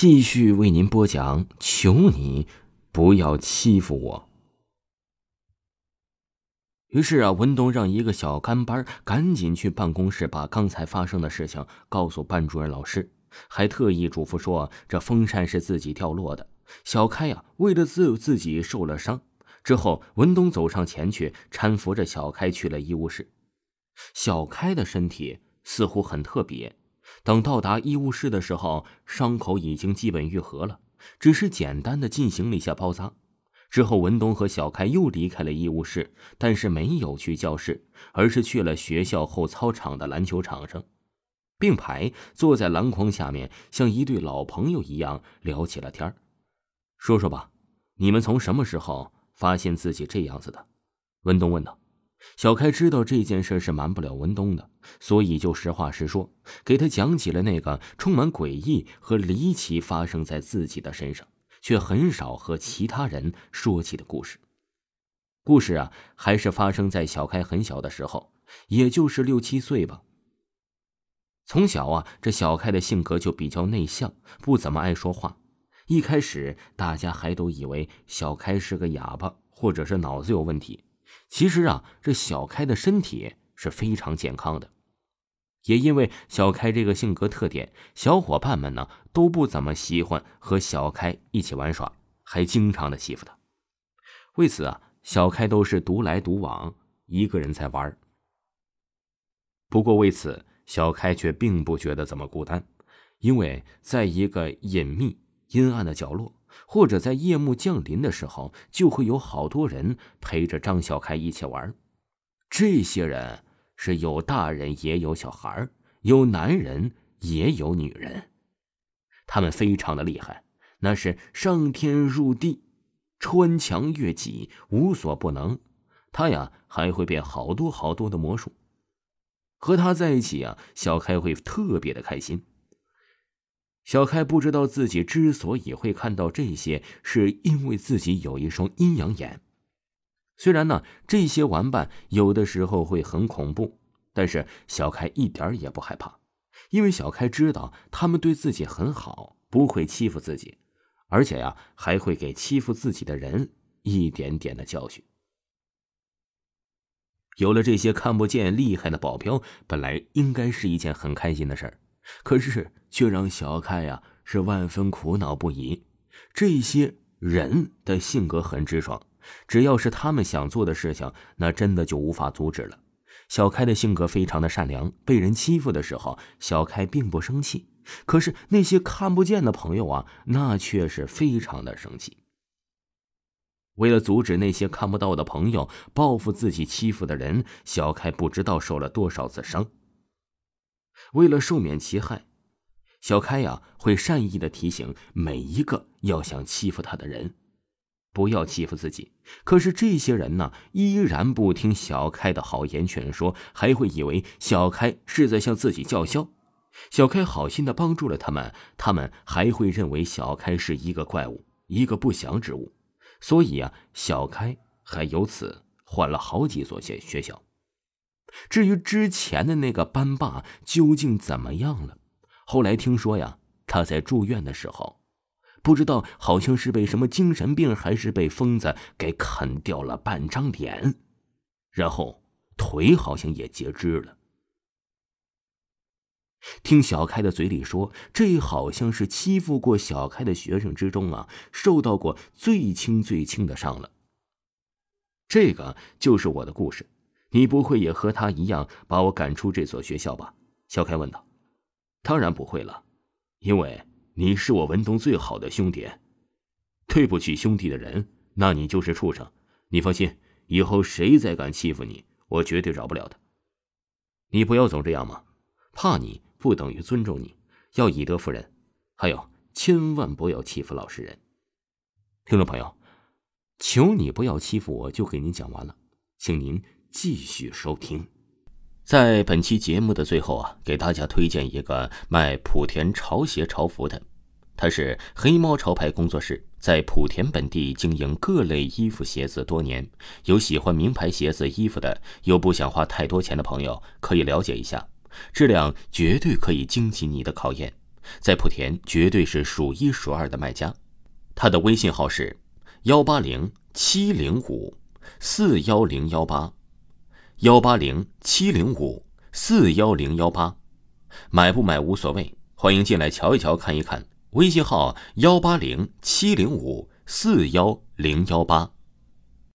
继续为您播讲。求你不要欺负我。于是啊，文东让一个小跟班赶紧去办公室，把刚才发生的事情告诉班主任老师，还特意嘱咐说：“这风扇是自己掉落的。”小开呀，为了自自己受了伤。之后，文东走上前去，搀扶着小开去了医务室。小开的身体似乎很特别。等到达医务室的时候，伤口已经基本愈合了，只是简单的进行了一下包扎。之后，文东和小开又离开了医务室，但是没有去教室，而是去了学校后操场的篮球场上，并排坐在篮筐下面，像一对老朋友一样聊起了天说说吧，你们从什么时候发现自己这样子的？文东问道。小开知道这件事是瞒不了文东的，所以就实话实说，给他讲起了那个充满诡异和离奇发生在自己的身上，却很少和其他人说起的故事。故事啊，还是发生在小开很小的时候，也就是六七岁吧。从小啊，这小开的性格就比较内向，不怎么爱说话。一开始大家还都以为小开是个哑巴，或者是脑子有问题。其实啊，这小开的身体是非常健康的，也因为小开这个性格特点，小伙伴们呢都不怎么喜欢和小开一起玩耍，还经常的欺负他。为此啊，小开都是独来独往，一个人在玩。不过为此，小开却并不觉得怎么孤单，因为在一个隐秘阴暗的角落。或者在夜幕降临的时候，就会有好多人陪着张小开一起玩。这些人是有大人也有小孩有男人也有女人。他们非常的厉害，那是上天入地，穿墙越脊，无所不能。他呀还会变好多好多的魔术。和他在一起啊，小开会特别的开心。小开不知道自己之所以会看到这些，是因为自己有一双阴阳眼。虽然呢，这些玩伴有的时候会很恐怖，但是小开一点也不害怕，因为小开知道他们对自己很好，不会欺负自己，而且呀，还会给欺负自己的人一点点的教训。有了这些看不见厉害的保镖，本来应该是一件很开心的事儿。可是，却让小开呀是万分苦恼不已。这些人的性格很直爽，只要是他们想做的事情，那真的就无法阻止了。小开的性格非常的善良，被人欺负的时候，小开并不生气。可是那些看不见的朋友啊，那却是非常的生气。为了阻止那些看不到的朋友报复自己欺负的人，小开不知道受了多少次伤。为了赦免其害，小开呀会善意的提醒每一个要想欺负他的人，不要欺负自己。可是这些人呢，依然不听小开的好言劝说，还会以为小开是在向自己叫嚣。小开好心的帮助了他们，他们还会认为小开是一个怪物，一个不祥之物。所以啊，小开还由此换了好几所学学校。至于之前的那个班霸究竟怎么样了？后来听说呀，他在住院的时候，不知道好像是被什么精神病，还是被疯子给啃掉了半张脸，然后腿好像也截肢了。听小开的嘴里说，这好像是欺负过小开的学生之中啊，受到过最轻最轻的伤了。这个就是我的故事。你不会也和他一样把我赶出这所学校吧？小开问道。当然不会了，因为你是我文东最好的兄弟。对不起兄弟的人，那你就是畜生。你放心，以后谁再敢欺负你，我绝对饶不了他。你不要总这样嘛，怕你不等于尊重你，要以德服人。还有，千万不要欺负老实人。听众朋友，求你不要欺负我，就给您讲完了，请您。继续收听，在本期节目的最后啊，给大家推荐一个卖莆田潮鞋潮服的，他是黑猫潮牌工作室，在莆田本地经营各类衣服鞋子多年，有喜欢名牌鞋子衣服的，又不想花太多钱的朋友，可以了解一下，质量绝对可以经起你的考验。在莆田绝对是数一数二的卖家。他的微信号是幺八零七零五四幺零幺八，幺八零七零五四幺零幺八，买不买无所谓，欢迎进来瞧一瞧，看一看。微信号幺八零七零五四幺零幺八。